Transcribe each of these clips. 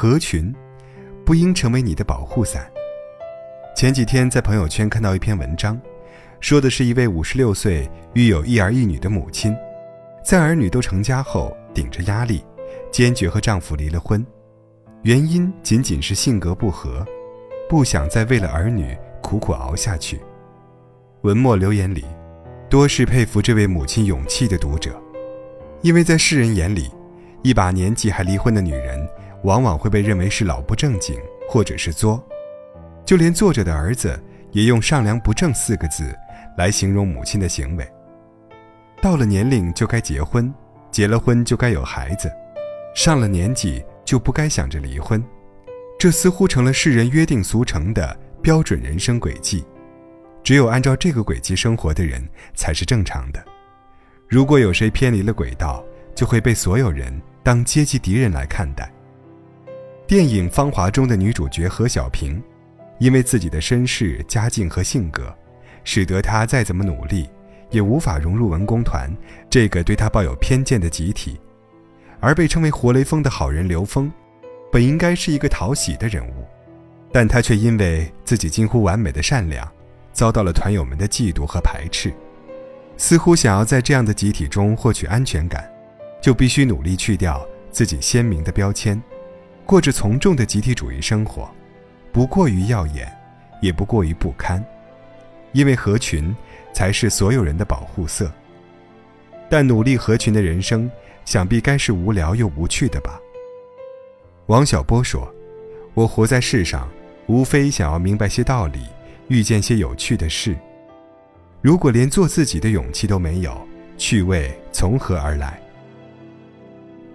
合群，不应成为你的保护伞。前几天在朋友圈看到一篇文章，说的是一位五十六岁育有一儿一女的母亲，在儿女都成家后，顶着压力，坚决和丈夫离了婚，原因仅仅是性格不合，不想再为了儿女苦苦熬下去。文末留言里，多是佩服这位母亲勇气的读者，因为在世人眼里，一把年纪还离婚的女人，往往会被认为是老不正经或者是作。就连作者的儿子也用“上梁不正”四个字来形容母亲的行为。到了年龄就该结婚，结了婚就该有孩子，上了年纪就不该想着离婚，这似乎成了世人约定俗成的标准人生轨迹。只有按照这个轨迹生活的人才是正常的。如果有谁偏离了轨道，就会被所有人当阶级敌人来看待。电影《芳华》中的女主角何小萍，因为自己的身世、家境和性格，使得她再怎么努力，也无法融入文工团这个对她抱有偏见的集体。而被称为“活雷锋”的好人刘峰，本应该是一个讨喜的人物，但他却因为自己近乎完美的善良。遭到了团友们的嫉妒和排斥，似乎想要在这样的集体中获取安全感，就必须努力去掉自己鲜明的标签，过着从众的集体主义生活，不过于耀眼，也不过于不堪，因为合群才是所有人的保护色。但努力合群的人生，想必该是无聊又无趣的吧？王小波说：“我活在世上，无非想要明白些道理。”遇见些有趣的事。如果连做自己的勇气都没有，趣味从何而来？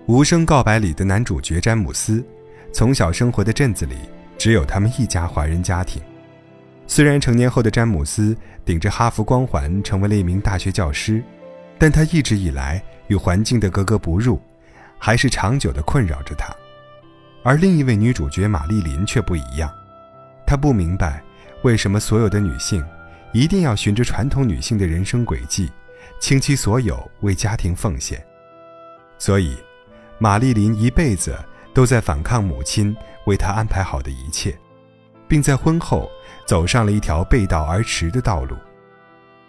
《无声告白》里的男主角詹姆斯，从小生活的镇子里只有他们一家华人家庭。虽然成年后的詹姆斯顶着哈佛光环成为了一名大学教师，但他一直以来与环境的格格不入，还是长久的困扰着他。而另一位女主角玛丽琳却不一样，她不明白。为什么所有的女性一定要循着传统女性的人生轨迹，倾其所有为家庭奉献？所以，玛丽琳一辈子都在反抗母亲为他安排好的一切，并在婚后走上了一条背道而驰的道路，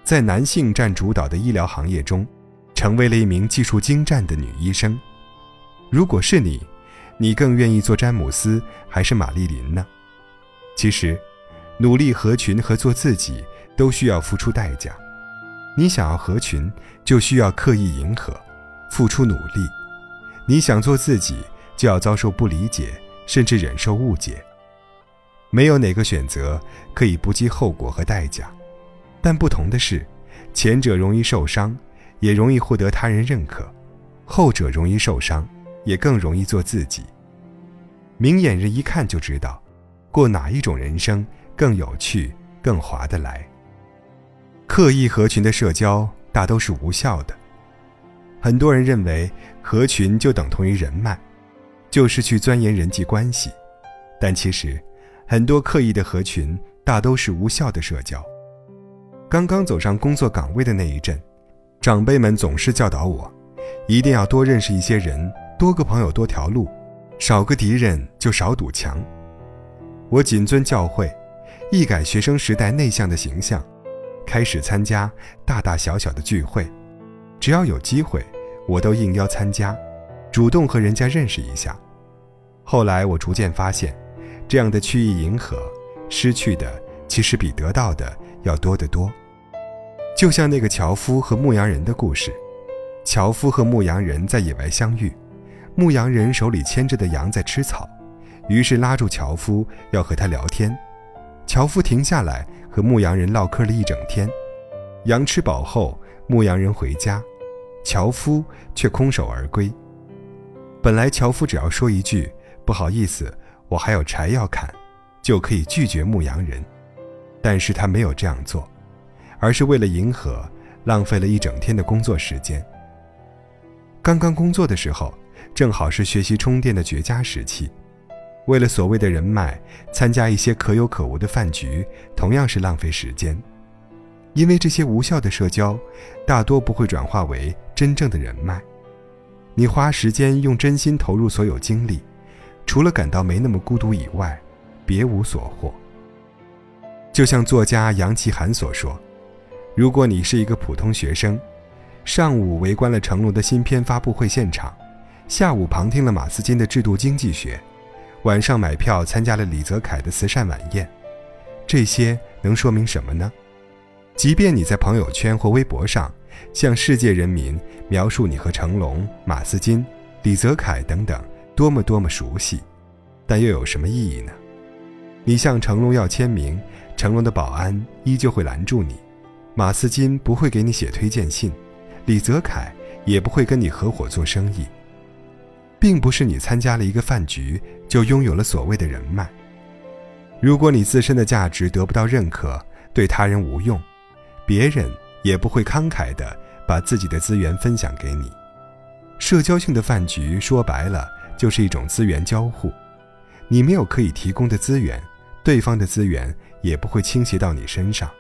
在男性占主导的医疗行业中，成为了一名技术精湛的女医生。如果是你，你更愿意做詹姆斯还是玛丽琳呢？其实。努力合群和做自己都需要付出代价。你想要合群，就需要刻意迎合，付出努力；你想做自己，就要遭受不理解，甚至忍受误解。没有哪个选择可以不计后果和代价，但不同的是，前者容易受伤，也容易获得他人认可；后者容易受伤，也更容易做自己。明眼人一看就知道，过哪一种人生。更有趣、更划得来。刻意合群的社交大都是无效的。很多人认为合群就等同于人脉，就是去钻研人际关系。但其实，很多刻意的合群大都是无效的社交。刚刚走上工作岗位的那一阵，长辈们总是教导我，一定要多认识一些人，多个朋友多条路，少个敌人就少堵墙。我谨遵教诲。一改学生时代内向的形象，开始参加大大小小的聚会，只要有机会，我都应邀参加，主动和人家认识一下。后来我逐渐发现，这样的曲意迎合，失去的其实比得到的要多得多。就像那个樵夫和牧羊人的故事，樵夫和牧羊人在野外相遇，牧羊人手里牵着的羊在吃草，于是拉住樵夫要和他聊天。樵夫停下来和牧羊人唠嗑了一整天，羊吃饱后，牧羊人回家，樵夫却空手而归。本来樵夫只要说一句“不好意思，我还有柴要砍”，就可以拒绝牧羊人，但是他没有这样做，而是为了迎合，浪费了一整天的工作时间。刚刚工作的时候，正好是学习充电的绝佳时期。为了所谓的人脉，参加一些可有可无的饭局，同样是浪费时间。因为这些无效的社交，大多不会转化为真正的人脉。你花时间用真心投入所有精力，除了感到没那么孤独以外，别无所获。就像作家杨奇涵所说：“如果你是一个普通学生，上午围观了成龙的新片发布会现场，下午旁听了马斯金的制度经济学，晚上买票参加了李泽楷的慈善晚宴，这些能说明什么呢？即便你在朋友圈或微博上向世界人民描述你和成龙、马斯金、李泽楷等等多么多么熟悉，但又有什么意义呢？你向成龙要签名。”成龙的保安依旧会拦住你，马斯金不会给你写推荐信，李泽楷也不会跟你合伙做生意。并不是你参加了一个饭局就拥有了所谓的人脉。如果你自身的价值得不到认可，对他人无用，别人也不会慷慨地把自己的资源分享给你。社交性的饭局说白了就是一种资源交互，你没有可以提供的资源，对方的资源。也不会倾斜到你身上，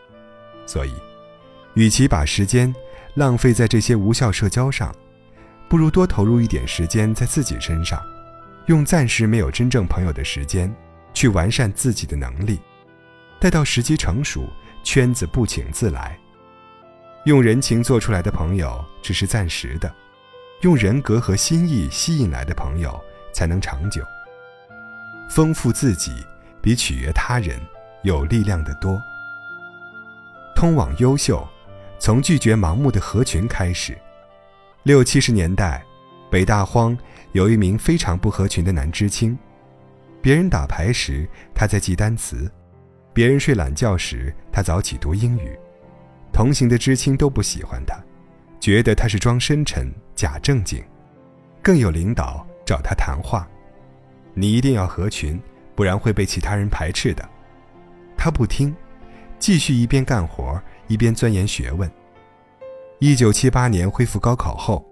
所以，与其把时间浪费在这些无效社交上，不如多投入一点时间在自己身上，用暂时没有真正朋友的时间去完善自己的能力，待到时机成熟，圈子不请自来。用人情做出来的朋友只是暂时的，用人格和心意吸引来的朋友才能长久。丰富自己比取悦他人。有力量的多。通往优秀，从拒绝盲目的合群开始。六七十年代，北大荒有一名非常不合群的男知青。别人打牌时，他在记单词；别人睡懒觉时，他早起读英语。同行的知青都不喜欢他，觉得他是装深沉、假正经。更有领导找他谈话：“你一定要合群，不然会被其他人排斥的。”他不听，继续一边干活一边钻研学问。一九七八年恢复高考后，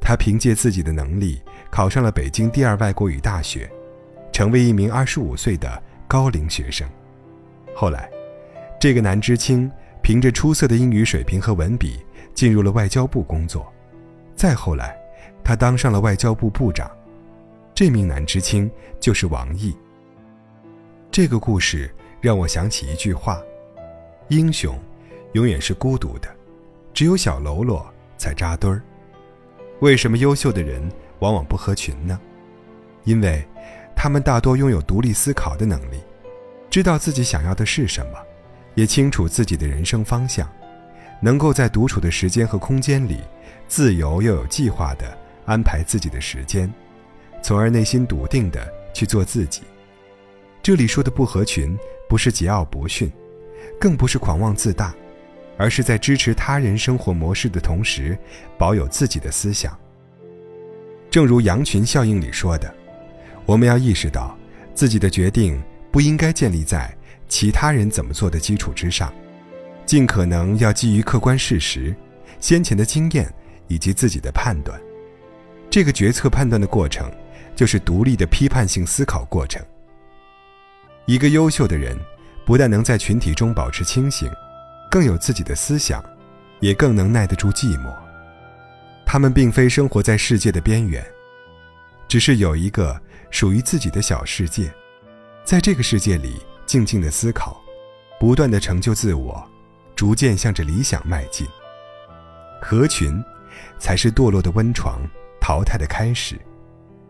他凭借自己的能力考上了北京第二外国语大学，成为一名二十五岁的高龄学生。后来，这个男知青凭着出色的英语水平和文笔进入了外交部工作。再后来，他当上了外交部部长。这名男知青就是王毅。这个故事。让我想起一句话：“英雄，永远是孤独的，只有小喽啰才扎堆儿。”为什么优秀的人往往不合群呢？因为，他们大多拥有独立思考的能力，知道自己想要的是什么，也清楚自己的人生方向，能够在独处的时间和空间里，自由又有计划地安排自己的时间，从而内心笃定地去做自己。这里说的不合群。不是桀骜不驯，更不是狂妄自大，而是在支持他人生活模式的同时，保有自己的思想。正如羊群效应里说的，我们要意识到，自己的决定不应该建立在其他人怎么做的基础之上，尽可能要基于客观事实、先前的经验以及自己的判断。这个决策判断的过程，就是独立的批判性思考过程。一个优秀的人，不但能在群体中保持清醒，更有自己的思想，也更能耐得住寂寞。他们并非生活在世界的边缘，只是有一个属于自己的小世界，在这个世界里静静的思考，不断的成就自我，逐渐向着理想迈进。合群，才是堕落的温床，淘汰的开始。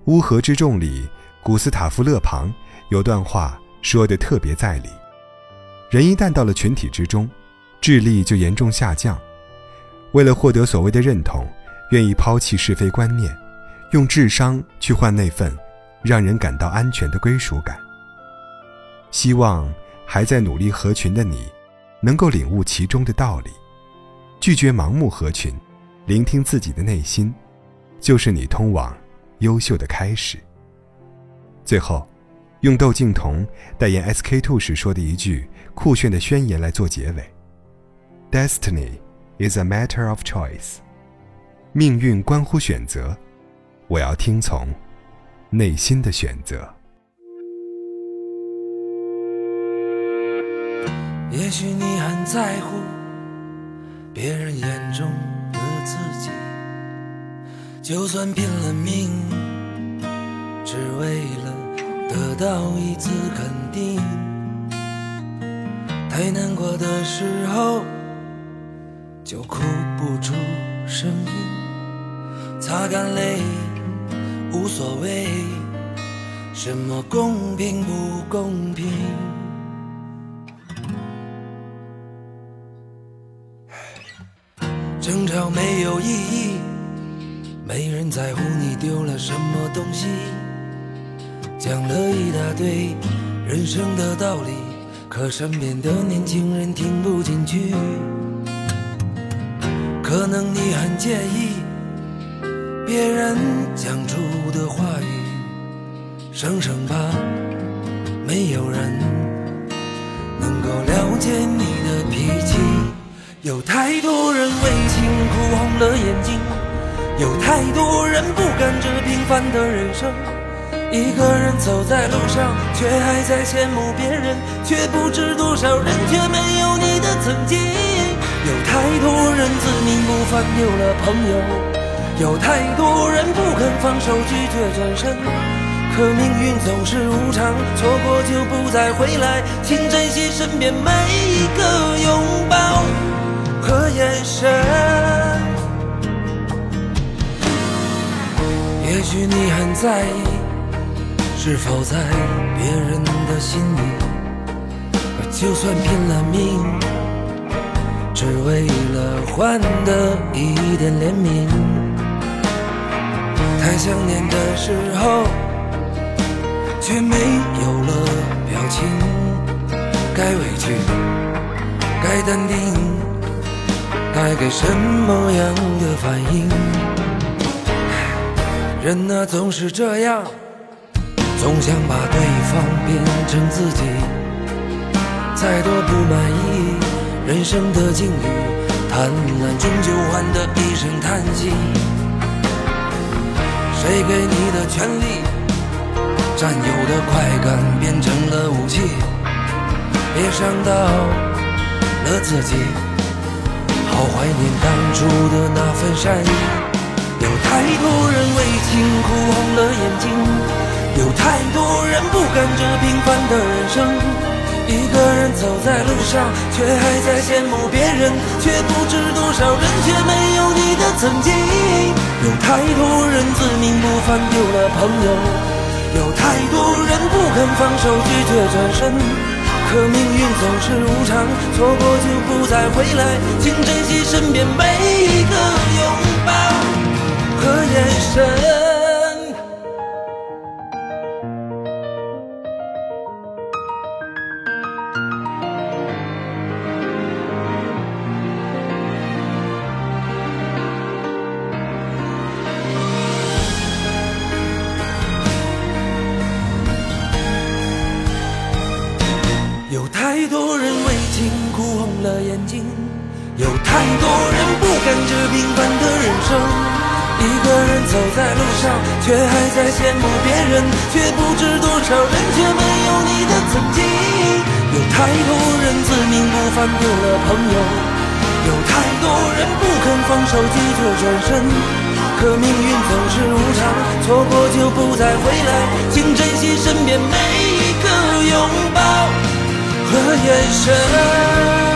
乌合之众里，古斯塔夫·勒庞有段话。说的特别在理，人一旦到了群体之中，智力就严重下降。为了获得所谓的认同，愿意抛弃是非观念，用智商去换那份让人感到安全的归属感。希望还在努力合群的你，能够领悟其中的道理，拒绝盲目合群，聆听自己的内心，就是你通往优秀的开始。最后。用窦靖童代言 SK Two 时说的一句酷炫的宣言来做结尾：“Destiny is a matter of choice。”命运关乎选择，我要听从内心的选择。也许你很在乎别人眼中的自己，就算拼了命，只为了得。到一次肯定。太难过的时候，就哭不出声音，擦干泪，无所谓，什么公平不公平。没有意义，没人在乎你丢了什么东西。讲了一大堆人生的道理，可身边的年轻人听不进去。可能你很介意别人讲出的话语，生生怕没有人能够了解你的脾气。有太多人为情哭红了眼睛，有太多人不甘这平凡的人生。一个人走在路上，却还在羡慕别人，却不知多少人却没有你的曾经。有太多人自命不凡，丢了朋友；有太多人不肯放手，拒绝转身。可命运总是无常，错过就不再回来，请珍惜身边每一个拥抱。和眼神，也许你很在意，是否在别人的心里，就算拼了命，只为了换得一点怜悯。太想念的时候，却没有了表情，该委屈，该淡定。该给什么样的反应？人呐，总是这样，总想把对方变成自己。再多不满意人生的境遇，贪婪终究换得一声叹息。谁给你的权利？占有的快感变成了武器，别伤到了自己。好怀念当初的那份善意，有太多人为情哭红了眼睛，有太多人不甘这平凡的人生。一个人走在路上，却还在羡慕别人，却不知多少人却没有你的曾经。有太多人自命不凡，丢了朋友；有太多人不肯放手，拒绝转身。可命总是无常，错过就不再回来，请珍惜身边每一个拥抱和眼神。有太多人为情哭红了眼睛，有太多人不甘这平凡的人生。一个人走在路上，却还在羡慕别人，却不知多少人却没有你的曾经。有太多人自命不凡，丢了朋友；有太多人不肯放手，拒绝转身。可命运总是无常，错过就不再回来，请珍惜身边每一个拥抱。和眼神。